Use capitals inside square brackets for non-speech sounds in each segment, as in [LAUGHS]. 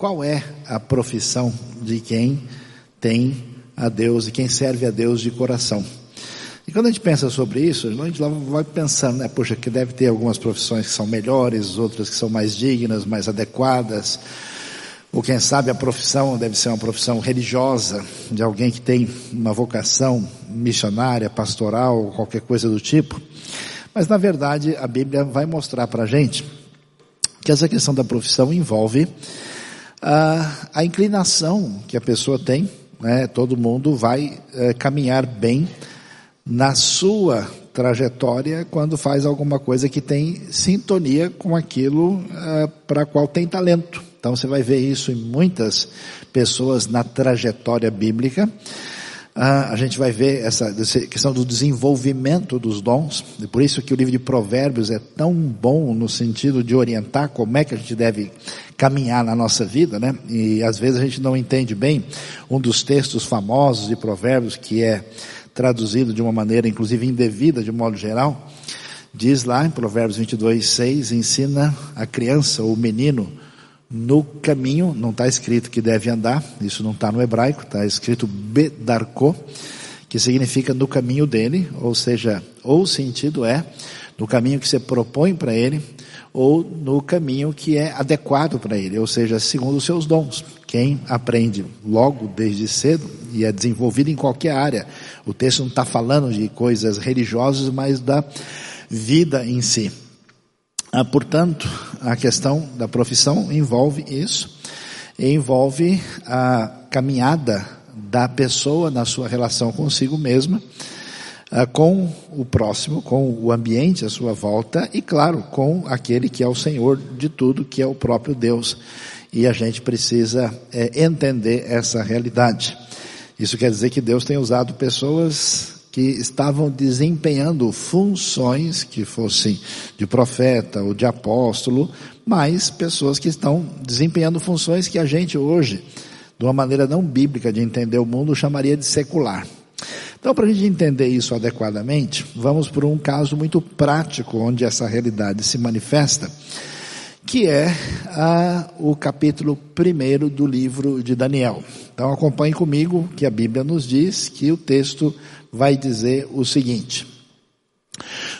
qual é a profissão de quem tem a Deus e quem serve a Deus de coração. E quando a gente pensa sobre isso, a gente vai pensando, né, poxa, que deve ter algumas profissões que são melhores, outras que são mais dignas, mais adequadas, ou quem sabe a profissão deve ser uma profissão religiosa, de alguém que tem uma vocação missionária, pastoral, qualquer coisa do tipo. Mas na verdade a Bíblia vai mostrar para a gente que essa questão da profissão envolve a, a inclinação que a pessoa tem, né? todo mundo vai é, caminhar bem na sua trajetória quando faz alguma coisa que tem sintonia com aquilo uh, para qual tem talento. Então você vai ver isso em muitas pessoas na trajetória bíblica. Uh, a gente vai ver essa, essa, questão do desenvolvimento dos dons, e por isso que o livro de Provérbios é tão bom no sentido de orientar como é que a gente deve caminhar na nossa vida, né? E às vezes a gente não entende bem um dos textos famosos de Provérbios que é traduzido de uma maneira inclusive indevida de modo geral, diz lá em Provérbios 22, 6, ensina a criança ou o menino no caminho, não está escrito que deve andar, isso não está no hebraico, está escrito bedarko, que significa no caminho dele, ou seja, ou o sentido é no caminho que você propõe para ele, ou no caminho que é adequado para ele, ou seja, segundo os seus dons. Quem aprende logo desde cedo e é desenvolvido em qualquer área, o texto não está falando de coisas religiosas, mas da vida em si. Ah, portanto, a questão da profissão envolve isso, envolve a caminhada da pessoa na sua relação consigo mesma, ah, com o próximo, com o ambiente à sua volta e, claro, com aquele que é o Senhor de tudo, que é o próprio Deus. E a gente precisa é, entender essa realidade. Isso quer dizer que Deus tem usado pessoas que estavam desempenhando funções que fossem de profeta ou de apóstolo, mas pessoas que estão desempenhando funções que a gente hoje, de uma maneira não bíblica de entender o mundo, chamaria de secular. Então, para a gente entender isso adequadamente, vamos por um caso muito prático onde essa realidade se manifesta, que é o capítulo primeiro do livro de Daniel. Então, acompanhe comigo que a Bíblia nos diz que o texto vai dizer o seguinte.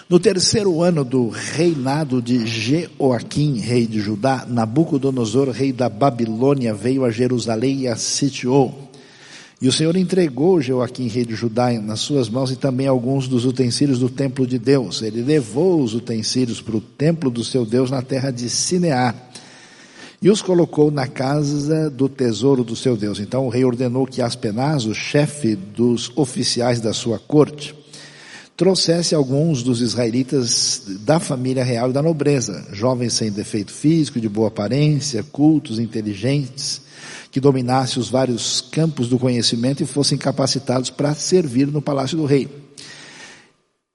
No terceiro ano do reinado de Jeoaquim, rei de Judá, Nabucodonosor, rei da Babilônia, veio a Jerusalém e a sitiou. E o Senhor entregou Joaquim, rei de Judá, nas suas mãos e também alguns dos utensílios do templo de Deus. Ele levou os utensílios para o templo do seu Deus na terra de Sineá e os colocou na casa do tesouro do seu Deus. Então o rei ordenou que Aspenaz, o chefe dos oficiais da sua corte, trouxesse alguns dos israelitas da família real e da nobreza, jovens sem defeito físico, de boa aparência, cultos, inteligentes, que dominasse os vários campos do conhecimento e fossem capacitados para servir no palácio do rei.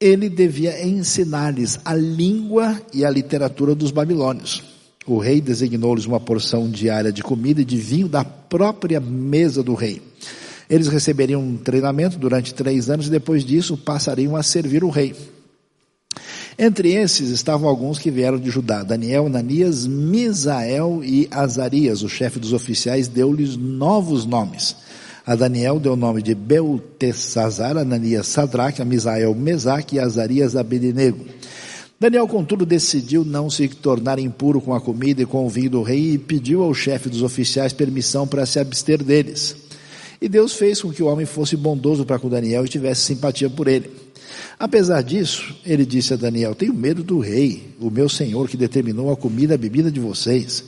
Ele devia ensinar-lhes a língua e a literatura dos babilônios. O rei designou-lhes uma porção diária de comida e de vinho da própria mesa do rei. Eles receberiam um treinamento durante três anos e depois disso passariam a servir o rei. Entre esses estavam alguns que vieram de Judá, Daniel, Ananias, Misael e Azarias. O chefe dos oficiais deu-lhes novos nomes. A Daniel deu o nome de Beltesazar, Ananias Sadraque, a Misael Mesaque e Azarias Abednego. Daniel, contudo, decidiu não se tornar impuro com a comida e com o vinho do rei e pediu ao chefe dos oficiais permissão para se abster deles. E Deus fez com que o homem fosse bondoso para com Daniel e tivesse simpatia por ele. Apesar disso, ele disse a Daniel: Tenho medo do rei, o meu senhor, que determinou a comida e a bebida de vocês.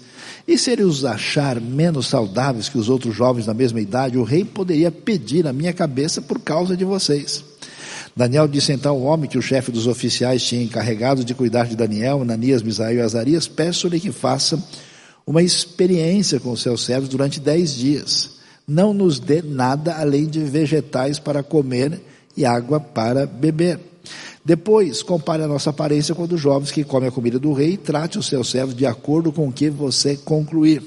E se ele os achar menos saudáveis que os outros jovens da mesma idade, o rei poderia pedir a minha cabeça por causa de vocês. Daniel disse então ao homem que o chefe dos oficiais tinha encarregado de cuidar de Daniel, Ananias, Misael e Azarias: Peço-lhe que faça uma experiência com os seus servos durante dez dias. Não nos dê nada além de vegetais para comer e água para beber. Depois, compare a nossa aparência com a dos jovens que comem a comida do rei e trate os seus servos de acordo com o que você concluir.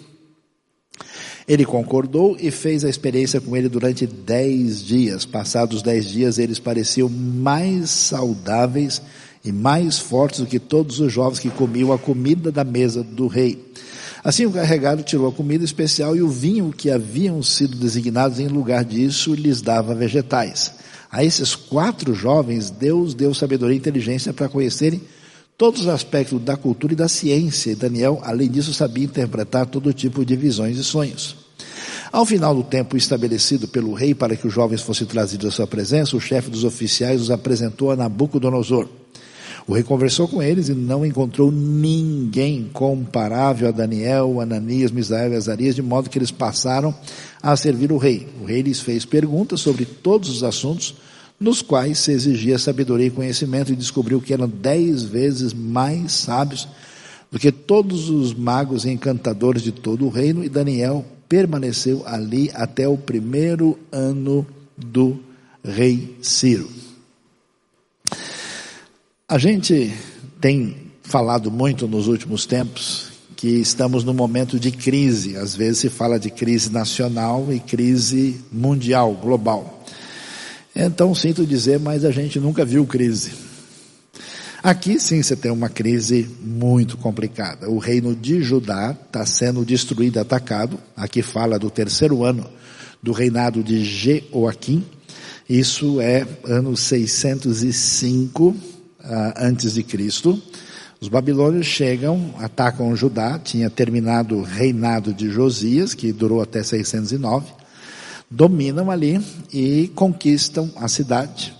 Ele concordou e fez a experiência com ele durante dez dias. Passados dez dias, eles pareciam mais saudáveis e mais fortes do que todos os jovens que comiam a comida da mesa do rei. Assim o carregado tirou a comida especial e o vinho que haviam sido designados em lugar disso lhes dava vegetais. A esses quatro jovens, Deus deu sabedoria e inteligência para conhecerem todos os aspectos da cultura e da ciência. E Daniel, além disso, sabia interpretar todo tipo de visões e sonhos. Ao final do tempo estabelecido pelo rei para que os jovens fossem trazidos à sua presença, o chefe dos oficiais os apresentou a Nabucodonosor. O rei conversou com eles e não encontrou ninguém comparável a Daniel, Ananias, Misael e Azarias, de modo que eles passaram a servir o rei. O rei lhes fez perguntas sobre todos os assuntos nos quais se exigia sabedoria e conhecimento e descobriu que eram dez vezes mais sábios do que todos os magos e encantadores de todo o reino, e Daniel permaneceu ali até o primeiro ano do rei Ciro. A gente tem falado muito nos últimos tempos que estamos num momento de crise. Às vezes se fala de crise nacional e crise mundial, global. Então sinto dizer, mas a gente nunca viu crise. Aqui sim você tem uma crise muito complicada. O reino de Judá está sendo destruído, atacado. Aqui fala do terceiro ano do reinado de Jeoaquim. Isso é ano 605 uh, antes de Cristo. Os babilônios chegam, atacam Judá, tinha terminado o reinado de Josias, que durou até 609, dominam ali e conquistam a cidade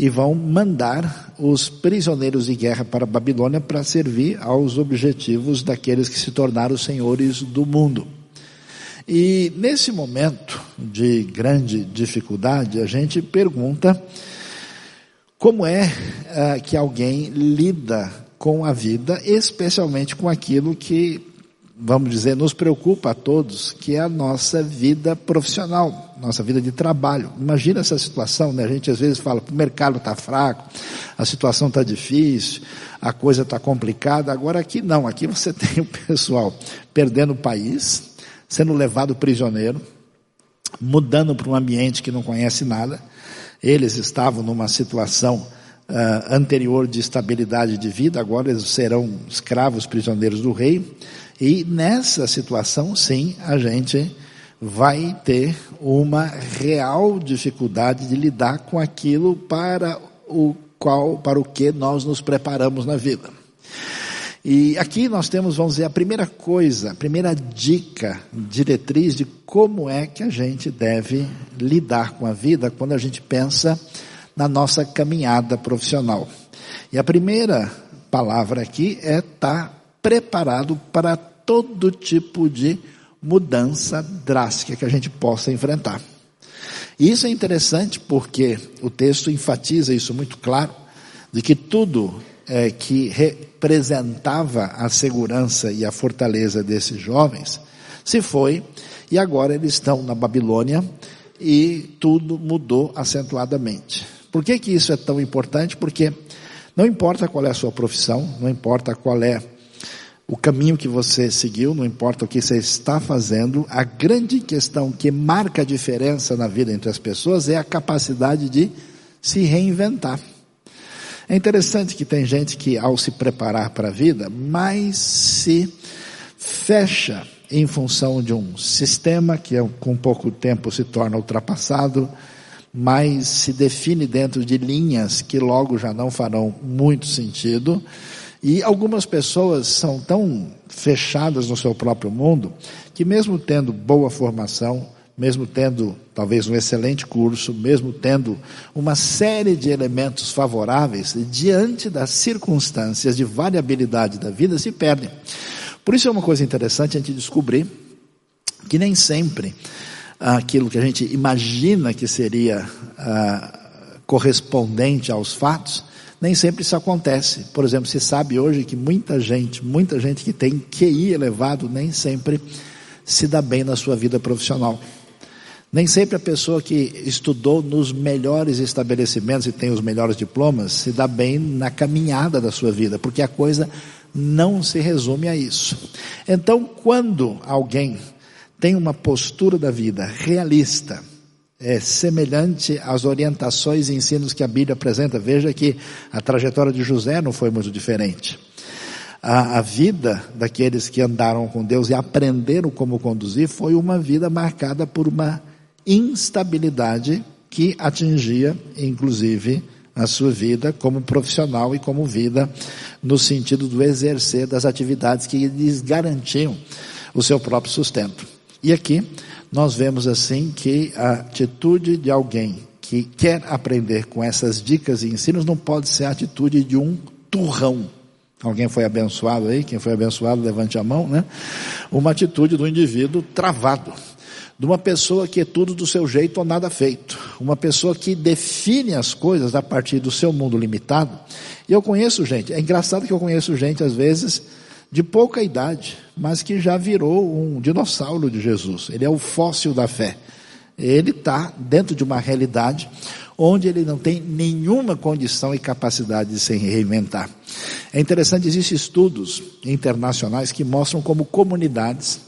e vão mandar os prisioneiros de guerra para a Babilônia para servir aos objetivos daqueles que se tornaram senhores do mundo. E nesse momento de grande dificuldade, a gente pergunta como é uh, que alguém lida com a vida, especialmente com aquilo que, vamos dizer, nos preocupa a todos, que é a nossa vida profissional, nossa vida de trabalho. Imagina essa situação, né? A gente às vezes fala, o mercado está fraco, a situação está difícil, a coisa está complicada. Agora aqui não, aqui você [LAUGHS] tem o pessoal perdendo o país, sendo levado prisioneiro, mudando para um ambiente que não conhece nada, eles estavam numa situação uh, anterior de estabilidade de vida, agora eles serão escravos prisioneiros do rei. E nessa situação, sim, a gente vai ter uma real dificuldade de lidar com aquilo para o qual, para o que nós nos preparamos na vida. E aqui nós temos, vamos dizer, a primeira coisa, a primeira dica, diretriz de como é que a gente deve lidar com a vida quando a gente pensa na nossa caminhada profissional. E a primeira palavra aqui é estar tá preparado para todo tipo de mudança drástica que a gente possa enfrentar. E isso é interessante porque o texto enfatiza isso muito claro, de que tudo é, que representava a segurança e a fortaleza desses jovens, se foi e agora eles estão na Babilônia e tudo mudou acentuadamente. Por que que isso é tão importante? Porque não importa qual é a sua profissão, não importa qual é o caminho que você seguiu, não importa o que você está fazendo, a grande questão que marca a diferença na vida entre as pessoas é a capacidade de se reinventar. É interessante que tem gente que, ao se preparar para a vida, mais se fecha em função de um sistema que, com pouco tempo, se torna ultrapassado, mas se define dentro de linhas que logo já não farão muito sentido. E algumas pessoas são tão fechadas no seu próprio mundo que, mesmo tendo boa formação, mesmo tendo talvez um excelente curso, mesmo tendo uma série de elementos favoráveis, diante das circunstâncias de variabilidade da vida, se perdem. Por isso é uma coisa interessante a gente descobrir que nem sempre aquilo que a gente imagina que seria ah, correspondente aos fatos, nem sempre isso acontece. Por exemplo, se sabe hoje que muita gente, muita gente que tem QI elevado, nem sempre se dá bem na sua vida profissional. Nem sempre a pessoa que estudou nos melhores estabelecimentos e tem os melhores diplomas se dá bem na caminhada da sua vida, porque a coisa não se resume a isso. Então, quando alguém tem uma postura da vida realista, é semelhante às orientações e ensinos que a Bíblia apresenta, veja que a trajetória de José não foi muito diferente. A, a vida daqueles que andaram com Deus e aprenderam como conduzir foi uma vida marcada por uma instabilidade que atingia, inclusive, a sua vida como profissional e como vida no sentido do exercer das atividades que lhes garantiam o seu próprio sustento. E aqui nós vemos assim que a atitude de alguém que quer aprender com essas dicas e ensinos não pode ser a atitude de um turrão. Alguém foi abençoado aí? Quem foi abençoado, levante a mão, né? Uma atitude do indivíduo travado. De uma pessoa que é tudo do seu jeito ou nada feito. Uma pessoa que define as coisas a partir do seu mundo limitado. E eu conheço gente, é engraçado que eu conheço gente, às vezes, de pouca idade, mas que já virou um dinossauro de Jesus. Ele é o fóssil da fé. Ele está dentro de uma realidade onde ele não tem nenhuma condição e capacidade de se reinventar. É interessante, existem estudos internacionais que mostram como comunidades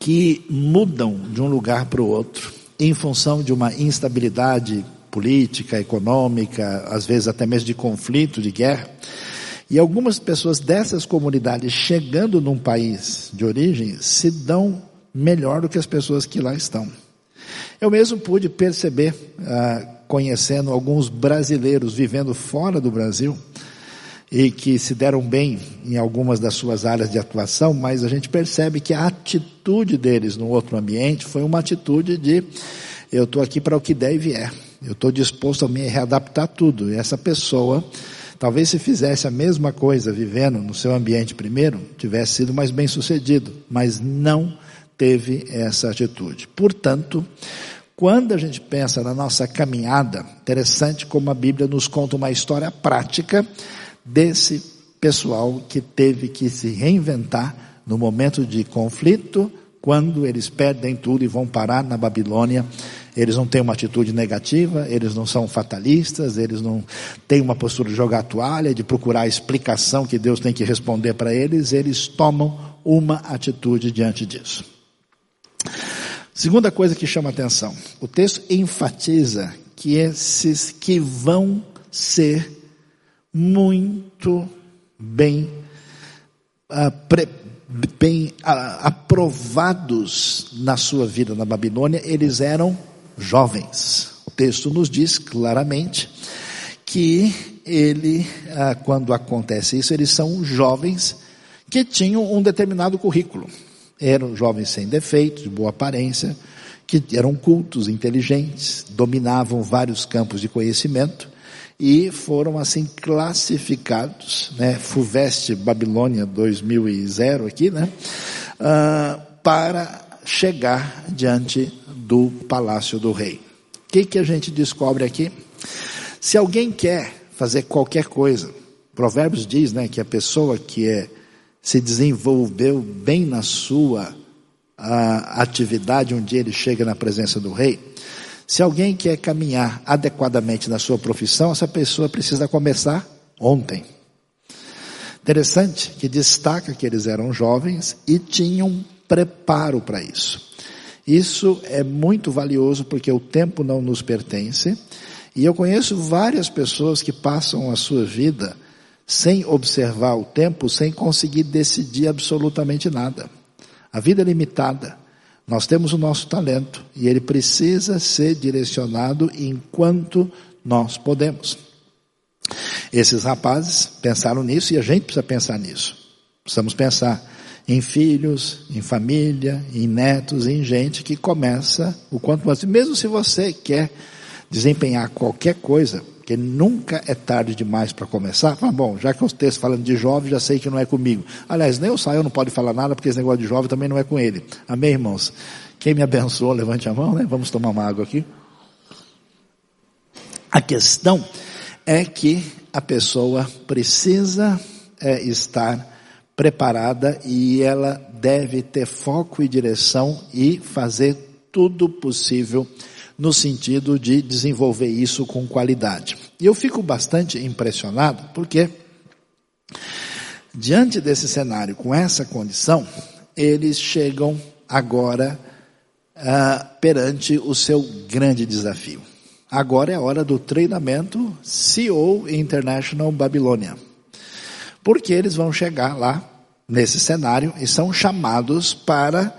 que mudam de um lugar para o outro em função de uma instabilidade política, econômica, às vezes até mesmo de conflito, de guerra, e algumas pessoas dessas comunidades chegando num país de origem se dão melhor do que as pessoas que lá estão. Eu mesmo pude perceber, ah, conhecendo alguns brasileiros vivendo fora do Brasil, e que se deram bem em algumas das suas áreas de atuação, mas a gente percebe que a atitude deles no outro ambiente foi uma atitude de eu estou aqui para o que der e vier. Eu estou disposto a me readaptar tudo. E essa pessoa Talvez se fizesse a mesma coisa vivendo no seu ambiente primeiro, tivesse sido mais bem sucedido, mas não teve essa atitude. Portanto, quando a gente pensa na nossa caminhada, interessante como a Bíblia nos conta uma história prática desse pessoal que teve que se reinventar no momento de conflito, quando eles perdem tudo e vão parar na Babilônia eles não têm uma atitude negativa, eles não são fatalistas, eles não têm uma postura de jogar a toalha, de procurar a explicação que Deus tem que responder para eles, eles tomam uma atitude diante disso. Segunda coisa que chama atenção, o texto enfatiza que esses que vão ser muito bem, pre, bem uh, aprovados na sua vida na Babilônia, eles eram jovens. O texto nos diz claramente que ele, ah, quando acontece isso, eles são jovens que tinham um determinado currículo. Eram jovens sem defeitos, de boa aparência, que eram cultos, inteligentes, dominavam vários campos de conhecimento e foram assim classificados, né, FUVEST Babilônia 2000 aqui, né, uh, para chegar diante do palácio do rei. O que, que a gente descobre aqui? Se alguém quer fazer qualquer coisa, Provérbios diz né, que a pessoa que é, se desenvolveu bem na sua a, atividade, um dia ele chega na presença do rei, se alguém quer caminhar adequadamente na sua profissão, essa pessoa precisa começar ontem. Interessante que destaca que eles eram jovens e tinham preparo para isso. Isso é muito valioso porque o tempo não nos pertence. E eu conheço várias pessoas que passam a sua vida sem observar o tempo, sem conseguir decidir absolutamente nada. A vida é limitada. Nós temos o nosso talento e ele precisa ser direcionado enquanto nós podemos. Esses rapazes pensaram nisso e a gente precisa pensar nisso. Precisamos pensar em filhos, em família, em netos, em gente que começa o quanto antes. Mesmo se você quer desempenhar qualquer coisa, que nunca é tarde demais para começar, fala, bom, já que os textos falando de jovem, já sei que não é comigo. Aliás, nem o Saio não pode falar nada, porque esse negócio de jovem também não é com ele. Amém, irmãos? Quem me abençoou, levante a mão, né? Vamos tomar uma água aqui. A questão é que a pessoa precisa é, estar preparada e ela deve ter foco e direção e fazer tudo possível no sentido de desenvolver isso com qualidade. E eu fico bastante impressionado porque diante desse cenário, com essa condição, eles chegam agora ah, perante o seu grande desafio. Agora é a hora do treinamento CEO International Babilônia. Porque eles vão chegar lá, nesse cenário, e são chamados para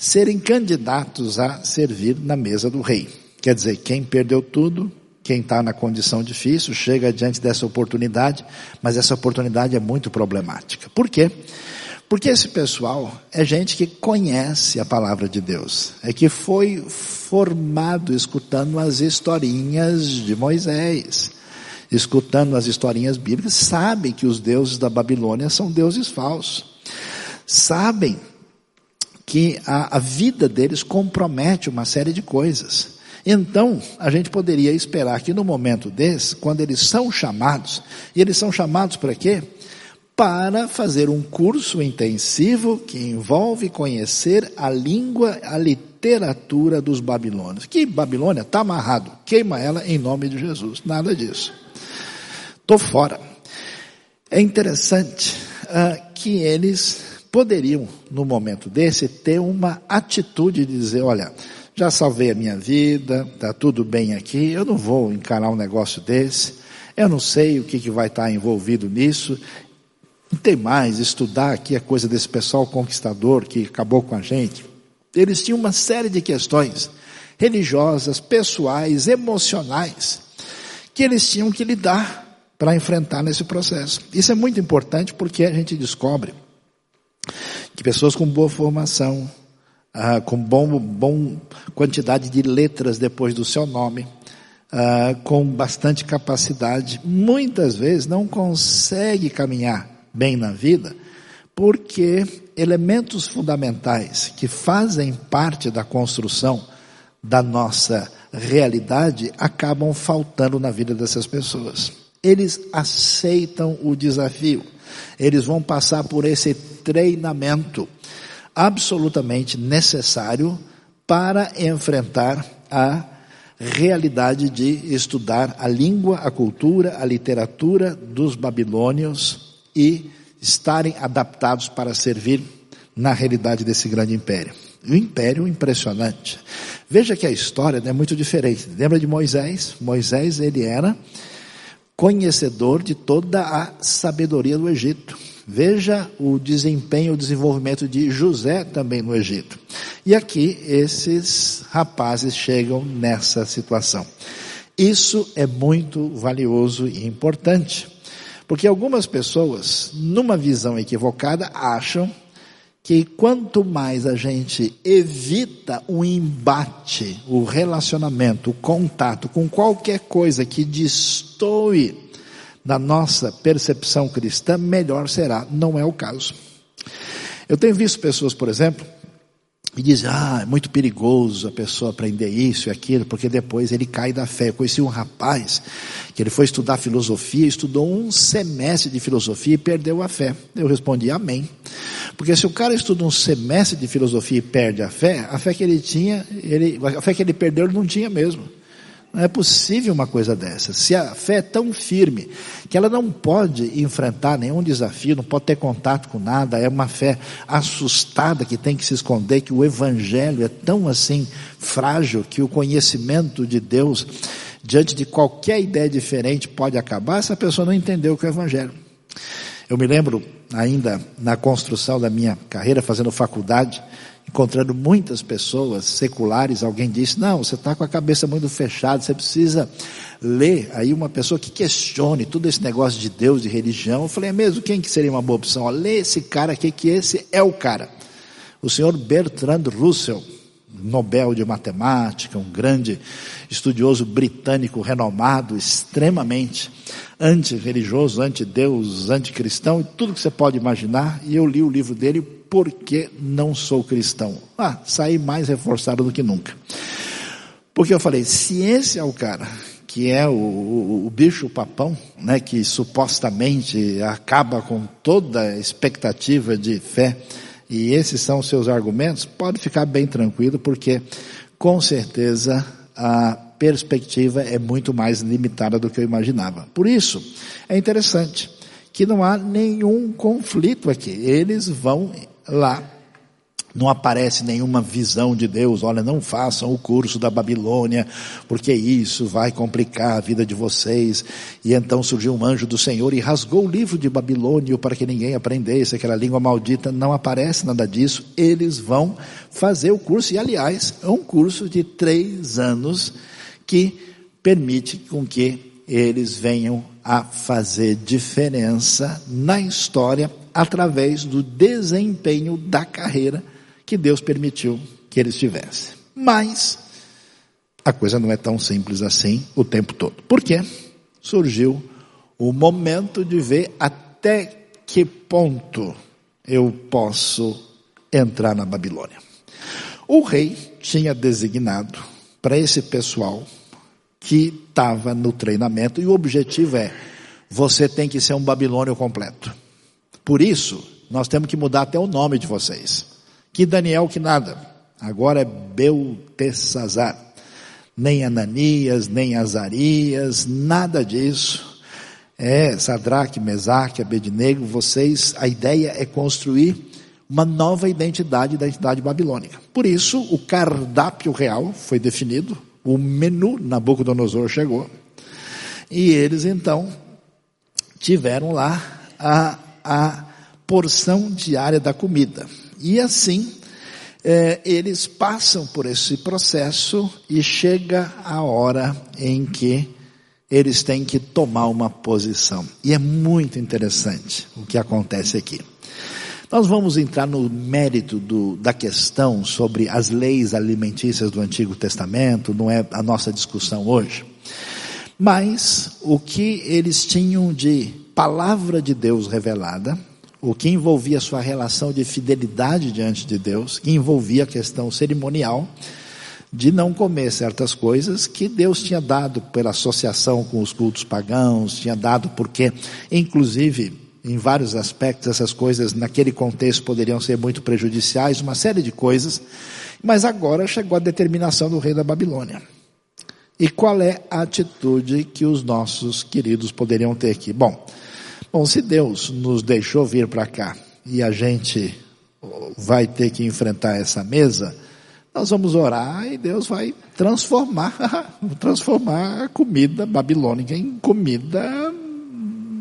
serem candidatos a servir na mesa do rei. Quer dizer, quem perdeu tudo, quem está na condição difícil, chega diante dessa oportunidade, mas essa oportunidade é muito problemática. Por quê? Porque esse pessoal é gente que conhece a palavra de Deus, é que foi formado escutando as historinhas de Moisés, escutando as historinhas bíblicas, sabem que os deuses da Babilônia são deuses falsos, sabem que a, a vida deles compromete uma série de coisas. Então, a gente poderia esperar que no momento desse, quando eles são chamados, e eles são chamados para quê? Para fazer um curso intensivo que envolve conhecer a língua, a literatura dos babilônios. Que Babilônia está amarrado, queima ela em nome de Jesus. Nada disso. Estou fora. É interessante uh, que eles poderiam, no momento desse, ter uma atitude de dizer, olha, já salvei a minha vida, está tudo bem aqui, eu não vou encarar um negócio desse, eu não sei o que, que vai estar envolvido nisso, não tem mais, estudar aqui a coisa desse pessoal conquistador que acabou com a gente. Eles tinham uma série de questões religiosas, pessoais, emocionais, que eles tinham que lidar para enfrentar nesse processo. Isso é muito importante porque a gente descobre que pessoas com boa formação, ah, com bom, bom quantidade de letras depois do seu nome, ah, com bastante capacidade, muitas vezes não consegue caminhar bem na vida, porque elementos fundamentais que fazem parte da construção da nossa realidade acabam faltando na vida dessas pessoas. Eles aceitam o desafio. Eles vão passar por esse treinamento absolutamente necessário para enfrentar a realidade de estudar a língua, a cultura, a literatura dos babilônios e estarem adaptados para servir na realidade desse grande império. Um império impressionante. Veja que a história é muito diferente. Lembra de Moisés? Moisés, ele era conhecedor de toda a sabedoria do Egito. Veja o desempenho, o desenvolvimento de José também no Egito. E aqui esses rapazes chegam nessa situação. Isso é muito valioso e importante, porque algumas pessoas, numa visão equivocada, acham que quanto mais a gente evita o embate, o relacionamento, o contato com qualquer coisa que destoe da nossa percepção cristã, melhor será. Não é o caso. Eu tenho visto pessoas, por exemplo, e dizem, ah, é muito perigoso a pessoa aprender isso e aquilo, porque depois ele cai da fé. Eu conheci um rapaz que ele foi estudar filosofia, estudou um semestre de filosofia e perdeu a fé. Eu respondi, amém. Porque se o cara estuda um semestre de filosofia e perde a fé, a fé que ele tinha, ele, a fé que ele perdeu, ele não tinha mesmo. Não é possível uma coisa dessa. Se a fé é tão firme que ela não pode enfrentar nenhum desafio, não pode ter contato com nada, é uma fé assustada que tem que se esconder, que o evangelho é tão assim frágil que o conhecimento de Deus diante de qualquer ideia diferente pode acabar, essa pessoa não entendeu o que é o evangelho. Eu me lembro ainda na construção da minha carreira, fazendo faculdade, encontrando muitas pessoas seculares, alguém disse, não, você está com a cabeça muito fechada, você precisa ler aí uma pessoa que questione todo esse negócio de Deus, de religião. Eu falei, é mesmo, quem que seria uma boa opção? Lê esse cara aqui, que esse é o cara. O senhor Bertrand Russell, Nobel de Matemática, um grande estudioso britânico renomado, extremamente anti-religioso, anti-Deus, anticristão, e tudo que você pode imaginar, e eu li o livro dele porque não sou cristão. Ah, saí mais reforçado do que nunca. Porque eu falei, se esse é o cara que é o, o, o bicho papão, né, que supostamente acaba com toda a expectativa de fé, e esses são os seus argumentos, pode ficar bem tranquilo, porque com certeza a perspectiva é muito mais limitada do que eu imaginava. Por isso, é interessante que não há nenhum conflito aqui. Eles vão lá Não aparece nenhuma visão de Deus, olha, não façam o curso da Babilônia, porque isso vai complicar a vida de vocês. E então surgiu um anjo do Senhor e rasgou o livro de Babilônia para que ninguém aprendesse aquela língua maldita. Não aparece nada disso. Eles vão fazer o curso, e aliás, é um curso de três anos que permite com que eles venham a fazer diferença na história através do desempenho da carreira que Deus permitiu que eles tivessem. Mas a coisa não é tão simples assim o tempo todo. Por quê? Surgiu o momento de ver até que ponto eu posso entrar na Babilônia. O rei tinha designado para esse pessoal que estava no treinamento e o objetivo é você tem que ser um babilônio completo. Por isso, nós temos que mudar até o nome de vocês. Que Daniel que nada. Agora é Beltesazar. Nem Ananias, nem Azarias, nada disso. É Sadraque, Mesaque, Abednego, vocês, a ideia é construir uma nova identidade da identidade babilônica. Por isso, o cardápio real foi definido, o menu Nabucodonosor chegou, e eles então tiveram lá a, a porção diária da comida. E assim, é, eles passam por esse processo e chega a hora em que eles têm que tomar uma posição. E é muito interessante o que acontece aqui. Nós vamos entrar no mérito do, da questão sobre as leis alimentícias do Antigo Testamento, não é a nossa discussão hoje. Mas o que eles tinham de palavra de Deus revelada, o que envolvia a sua relação de fidelidade diante de Deus, que envolvia a questão cerimonial de não comer certas coisas que Deus tinha dado pela associação com os cultos pagãos, tinha dado porque, inclusive, em vários aspectos, essas coisas naquele contexto poderiam ser muito prejudiciais, uma série de coisas, mas agora chegou a determinação do rei da Babilônia. E qual é a atitude que os nossos queridos poderiam ter aqui? Bom, Bom, se Deus nos deixou vir para cá e a gente vai ter que enfrentar essa mesa, nós vamos orar e Deus vai transformar, [LAUGHS] transformar a comida babilônica em comida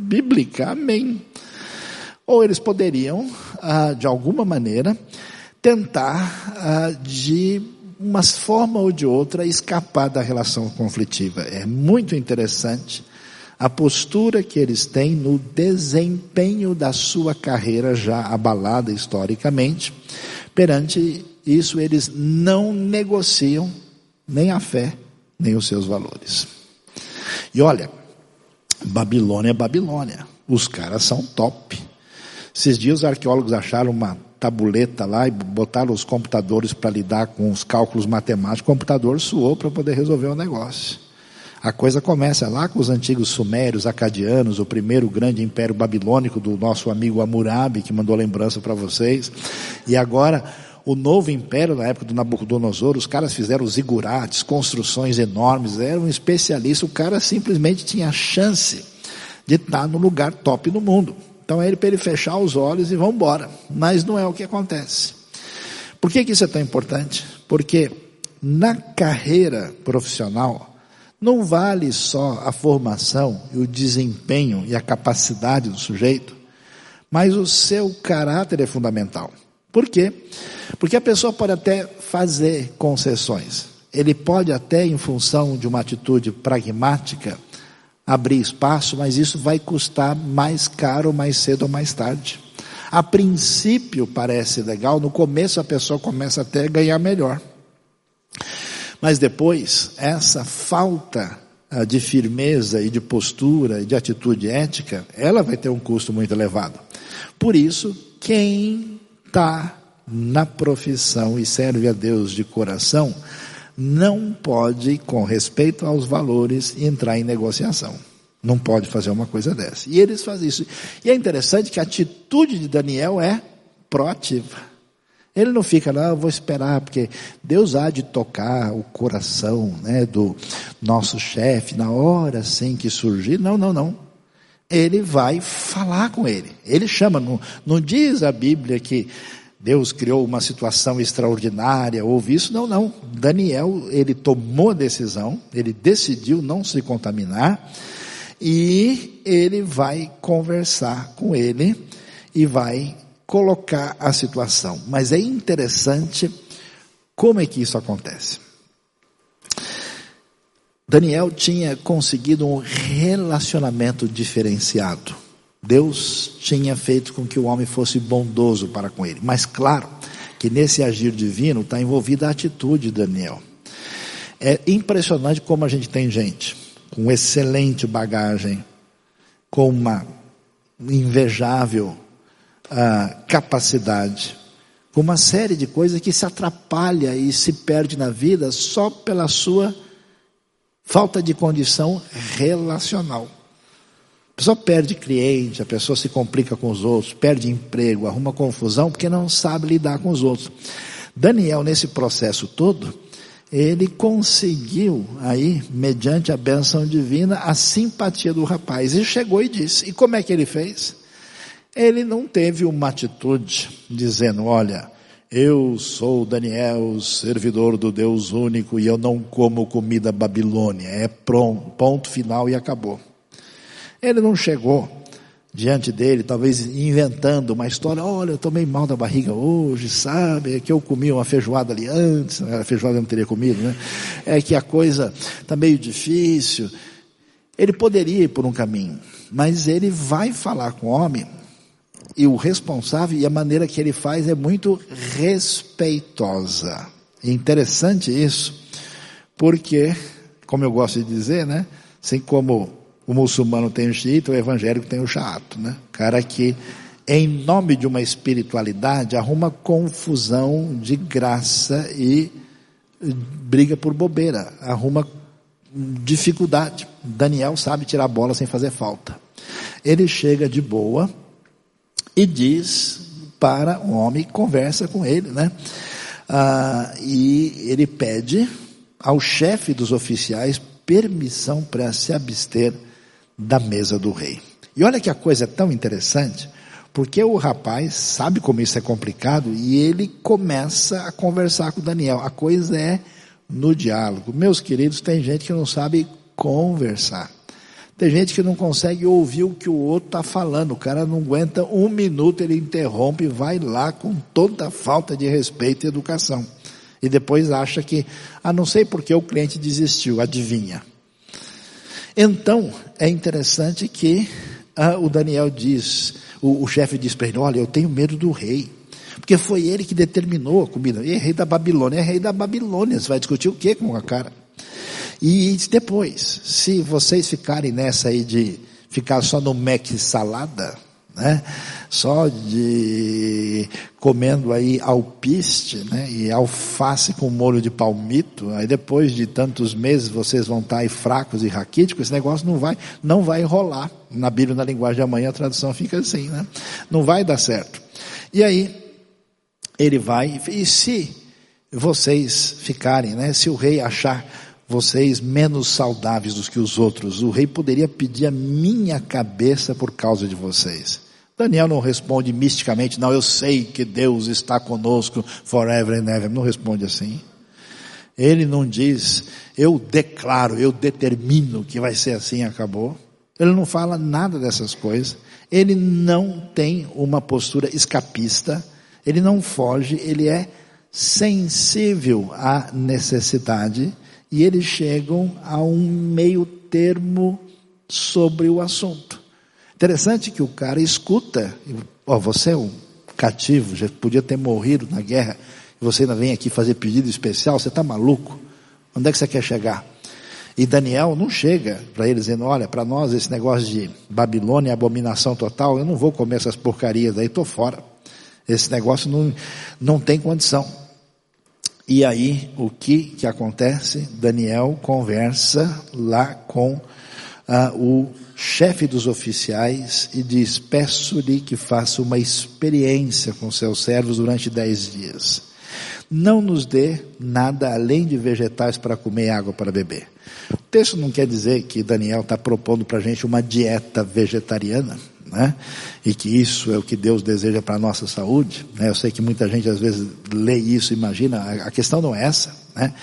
bíblica. Amém. Ou eles poderiam, ah, de alguma maneira, tentar ah, de uma forma ou de outra escapar da relação conflitiva. É muito interessante a postura que eles têm no desempenho da sua carreira já abalada historicamente. Perante isso, eles não negociam nem a fé, nem os seus valores. E olha, Babilônia é Babilônia. Os caras são top. Esses dias os arqueólogos acharam uma tabuleta lá e botaram os computadores para lidar com os cálculos matemáticos. O computador suou para poder resolver o negócio. A coisa começa lá com os antigos sumérios, acadianos, o primeiro grande império babilônico do nosso amigo Hammurabi, que mandou lembrança para vocês. E agora, o novo império, na época do Nabucodonosor, os caras fizeram zigurates, construções enormes, era um especialista, o cara simplesmente tinha chance de estar no lugar top do mundo. Então é ele para ele fechar os olhos e vamos embora. Mas não é o que acontece. Por que, que isso é tão importante? Porque na carreira profissional, não vale só a formação e o desempenho e a capacidade do sujeito, mas o seu caráter é fundamental. Por quê? Porque a pessoa pode até fazer concessões. Ele pode até, em função de uma atitude pragmática, abrir espaço, mas isso vai custar mais caro mais cedo ou mais tarde. A princípio parece legal, no começo a pessoa começa até a ganhar melhor. Mas depois, essa falta ah, de firmeza e de postura e de atitude ética, ela vai ter um custo muito elevado. Por isso, quem está na profissão e serve a Deus de coração, não pode, com respeito aos valores, entrar em negociação. Não pode fazer uma coisa dessa. E eles fazem isso. E é interessante que a atitude de Daniel é proativa. Ele não fica lá, vou esperar, porque Deus há de tocar o coração né, do nosso chefe na hora sem que surgir. Não, não, não. Ele vai falar com ele. Ele chama, não, não diz a Bíblia que Deus criou uma situação extraordinária, houve isso. Não, não. Daniel, ele tomou a decisão, ele decidiu não se contaminar e ele vai conversar com ele e vai colocar a situação. Mas é interessante como é que isso acontece. Daniel tinha conseguido um relacionamento diferenciado. Deus tinha feito com que o homem fosse bondoso para com ele. Mas claro que nesse agir divino está envolvida a atitude de Daniel. É impressionante como a gente tem gente com excelente bagagem, com uma invejável capacidade, com uma série de coisas que se atrapalha e se perde na vida só pela sua falta de condição relacional. A pessoa perde cliente, a pessoa se complica com os outros, perde emprego, arruma confusão porque não sabe lidar com os outros. Daniel, nesse processo todo, ele conseguiu aí, mediante a benção divina, a simpatia do rapaz. E chegou e disse: E como é que ele fez? Ele não teve uma atitude dizendo: Olha, eu sou Daniel, servidor do Deus único, e eu não como comida babilônia. É pronto, ponto final e acabou. Ele não chegou diante dele, talvez inventando uma história, olha, eu tomei mal da barriga hoje, sabe, é que eu comi uma feijoada ali antes, a feijoada eu não teria comido, né? É que a coisa está meio difícil. Ele poderia ir por um caminho, mas ele vai falar com o homem e o responsável e a maneira que ele faz é muito respeitosa. É interessante isso, porque, como eu gosto de dizer, né? Assim como o muçulmano tem o xiita, o evangélico tem o chato, né? Cara que, em nome de uma espiritualidade, arruma confusão de graça e briga por bobeira, arruma dificuldade. Daniel sabe tirar bola sem fazer falta. Ele chega de boa, e diz para o homem, conversa com ele, né? Ah, e ele pede ao chefe dos oficiais permissão para se abster da mesa do rei. E olha que a coisa é tão interessante, porque o rapaz sabe como isso é complicado e ele começa a conversar com Daniel. A coisa é no diálogo. Meus queridos, tem gente que não sabe conversar. Tem gente que não consegue ouvir o que o outro está falando. O cara não aguenta um minuto, ele interrompe vai lá com toda falta de respeito e educação. E depois acha que, ah, não sei porque o cliente desistiu, adivinha. Então, é interessante que ah, o Daniel diz, o, o chefe diz para ele, olha, eu tenho medo do rei. Porque foi ele que determinou a comida. E rei da Babilônia, é rei da Babilônia. Você vai discutir o que com a cara? E depois, se vocês ficarem nessa aí de ficar só no Mac salada, né? Só de comendo aí alpiste, né? E alface com molho de palmito, aí depois de tantos meses vocês vão estar aí fracos e raquíticos, esse negócio não vai, não vai rolar. Na Bíblia, na linguagem de amanhã, a tradução fica assim, né? Não vai dar certo. E aí, ele vai, e se vocês ficarem, né? Se o rei achar vocês menos saudáveis do que os outros. O rei poderia pedir a minha cabeça por causa de vocês. Daniel não responde misticamente, não, eu sei que Deus está conosco forever and ever. Não responde assim. Ele não diz, eu declaro, eu determino que vai ser assim, acabou. Ele não fala nada dessas coisas. Ele não tem uma postura escapista. Ele não foge, ele é sensível à necessidade e eles chegam a um meio termo sobre o assunto. Interessante que o cara escuta, ó, oh, você é um cativo, já podia ter morrido na guerra, e você ainda vem aqui fazer pedido especial, você está maluco? Onde é que você quer chegar? E Daniel não chega para ele dizendo, olha, para nós esse negócio de Babilônia é abominação total, eu não vou comer essas porcarias aí, estou fora. Esse negócio não, não tem condição. E aí, o que que acontece? Daniel conversa lá com ah, o chefe dos oficiais e diz: Peço-lhe que faça uma experiência com seus servos durante dez dias. Não nos dê nada além de vegetais para comer e água para beber. O texto não quer dizer que Daniel está propondo para a gente uma dieta vegetariana, né? E que isso é o que Deus deseja para a nossa saúde, né? Eu sei que muita gente às vezes lê isso, imagina, a questão não é essa, né?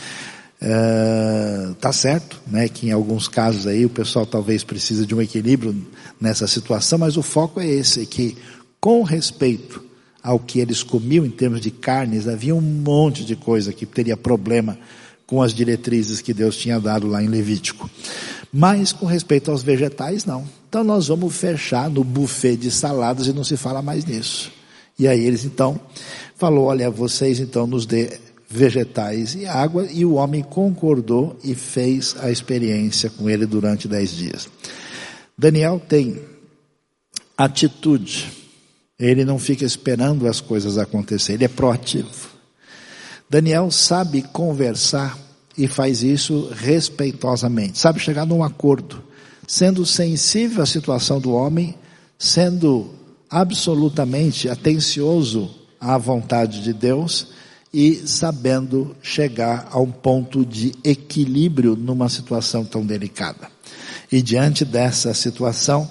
É, tá certo, né? Que em alguns casos aí o pessoal talvez precise de um equilíbrio nessa situação, mas o foco é esse, que com respeito ao que eles comiam em termos de carnes, havia um monte de coisa que teria problema com as diretrizes que Deus tinha dado lá em Levítico. Mas com respeito aos vegetais, não. Então nós vamos fechar no buffet de saladas e não se fala mais nisso. E aí eles então falou, olha, vocês então nos dê vegetais e água, e o homem concordou e fez a experiência com ele durante dez dias. Daniel tem atitude, ele não fica esperando as coisas acontecerem, ele é proativo. Daniel sabe conversar e faz isso respeitosamente, sabe chegar num acordo, sendo sensível à situação do homem, sendo absolutamente atencioso à vontade de Deus e sabendo chegar a um ponto de equilíbrio numa situação tão delicada. E diante dessa situação,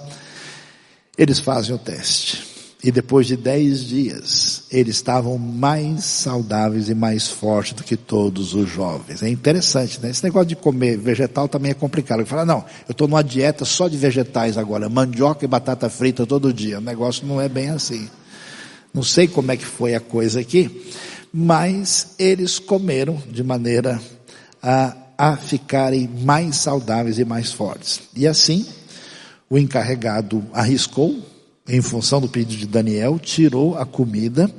eles fazem o teste. E depois de dez dias, eles estavam mais saudáveis e mais fortes do que todos os jovens. É interessante, né? Esse negócio de comer vegetal também é complicado. Ele fala, não, eu estou numa dieta só de vegetais agora, mandioca e batata frita todo dia. O negócio não é bem assim. Não sei como é que foi a coisa aqui, mas eles comeram de maneira a, a ficarem mais saudáveis e mais fortes. E assim, o encarregado arriscou, em função do pedido de Daniel, tirou a comida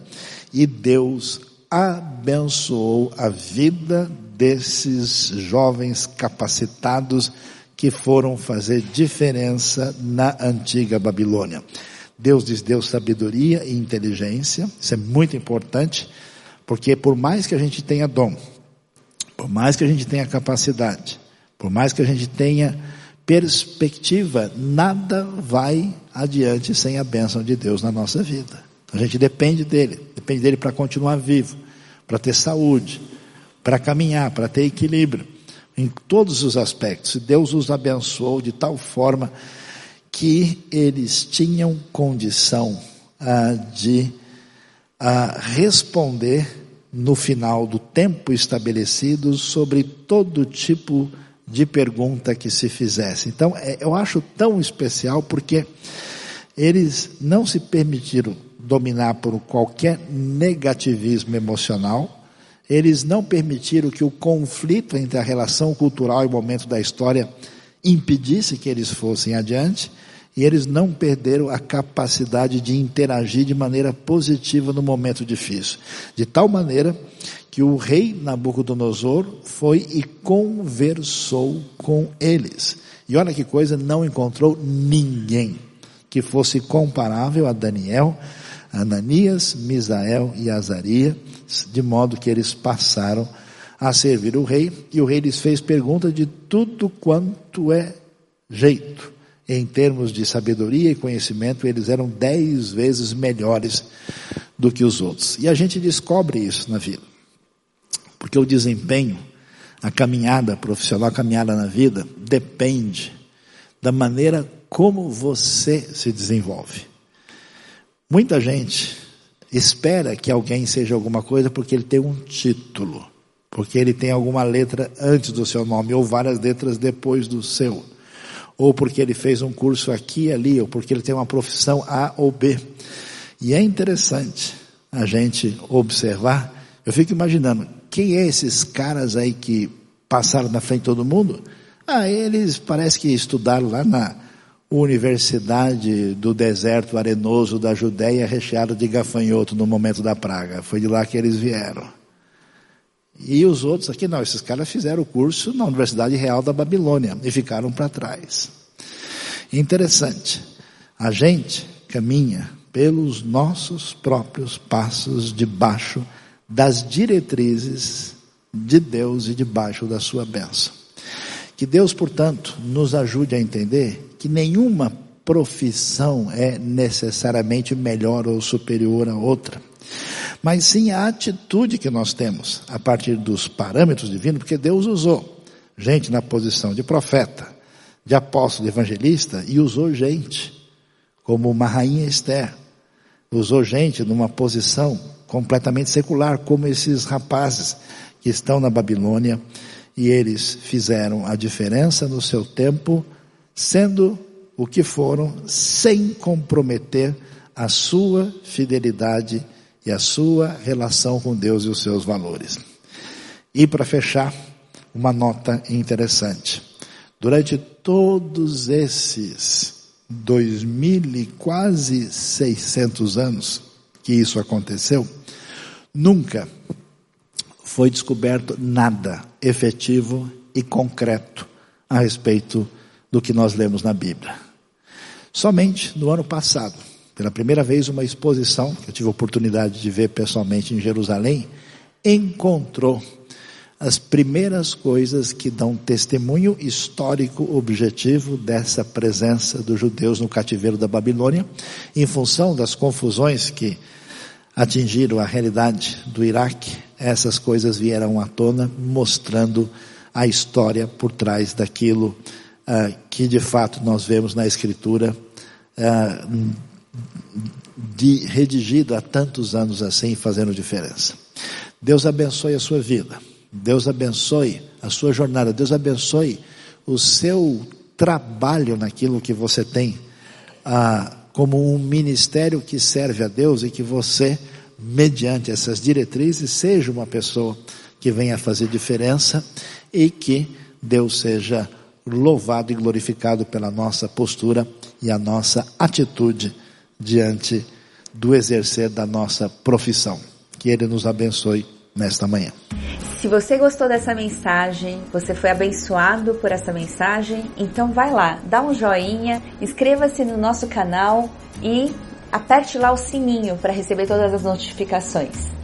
e Deus abençoou a vida desses jovens capacitados que foram fazer diferença na antiga Babilônia. Deus lhes deu sabedoria e inteligência, isso é muito importante, porque por mais que a gente tenha dom, por mais que a gente tenha capacidade, por mais que a gente tenha perspectiva, nada vai adiante sem a bênção de Deus na nossa vida. A gente depende dele, depende dele para continuar vivo, para ter saúde, para caminhar, para ter equilíbrio, em todos os aspectos. Deus os abençoou de tal forma que eles tinham condição ah, de ah, responder no final do tempo estabelecido sobre todo tipo de pergunta que se fizesse. Então, é, eu acho tão especial porque eles não se permitiram dominar por qualquer negativismo emocional, eles não permitiram que o conflito entre a relação cultural e o momento da história impedisse que eles fossem adiante, e eles não perderam a capacidade de interagir de maneira positiva no momento difícil. De tal maneira que o rei Nabucodonosor foi e conversou com eles. E olha que coisa, não encontrou ninguém que fosse comparável a Daniel, Ananias, Misael e Azaria, de modo que eles passaram a servir o rei, e o rei lhes fez pergunta de tudo quanto é jeito. Em termos de sabedoria e conhecimento, eles eram dez vezes melhores do que os outros. E a gente descobre isso na vida. Porque o desempenho, a caminhada profissional, a caminhada na vida, depende da maneira como você se desenvolve. Muita gente espera que alguém seja alguma coisa porque ele tem um título, porque ele tem alguma letra antes do seu nome ou várias letras depois do seu, ou porque ele fez um curso aqui e ali, ou porque ele tem uma profissão A ou B. E é interessante a gente observar. Eu fico imaginando quem é esses caras aí que passaram na frente de todo mundo? Ah, eles parece que estudaram lá na Universidade do Deserto Arenoso da Judéia, recheado de gafanhoto no momento da praga. Foi de lá que eles vieram. E os outros aqui, não, esses caras fizeram o curso na Universidade Real da Babilônia e ficaram para trás. Interessante. A gente caminha pelos nossos próprios passos debaixo das diretrizes de Deus e debaixo da sua bênção. Que Deus, portanto, nos ajude a entender que nenhuma profissão é necessariamente melhor ou superior a outra, mas sim a atitude que nós temos a partir dos parâmetros divinos, porque Deus usou gente na posição de profeta, de apóstolo, de evangelista e usou gente como uma rainha Esther. Usou gente numa posição completamente secular, como esses rapazes que estão na Babilônia, e eles fizeram a diferença no seu tempo, sendo o que foram, sem comprometer a sua fidelidade e a sua relação com Deus e os seus valores. E para fechar, uma nota interessante. Durante todos esses dois mil e quase seiscentos anos que isso aconteceu, nunca foi descoberto nada efetivo e concreto a respeito do que nós lemos na Bíblia. Somente no ano passado, pela primeira vez, uma exposição, que eu tive a oportunidade de ver pessoalmente em Jerusalém, encontrou as primeiras coisas que dão testemunho histórico objetivo dessa presença dos judeus no cativeiro da Babilônia, em função das confusões que atingiram a realidade do Iraque, essas coisas vieram à tona, mostrando a história por trás daquilo uh, que de fato nós vemos na Escritura, uh, de, redigido há tantos anos assim, fazendo diferença. Deus abençoe a sua vida. Deus abençoe a sua jornada, Deus abençoe o seu trabalho naquilo que você tem ah, como um ministério que serve a Deus e que você, mediante essas diretrizes, seja uma pessoa que venha fazer diferença e que Deus seja louvado e glorificado pela nossa postura e a nossa atitude diante do exercer da nossa profissão. Que Ele nos abençoe nesta manhã. Se você gostou dessa mensagem, você foi abençoado por essa mensagem, então vai lá, dá um joinha, inscreva-se no nosso canal e aperte lá o sininho para receber todas as notificações.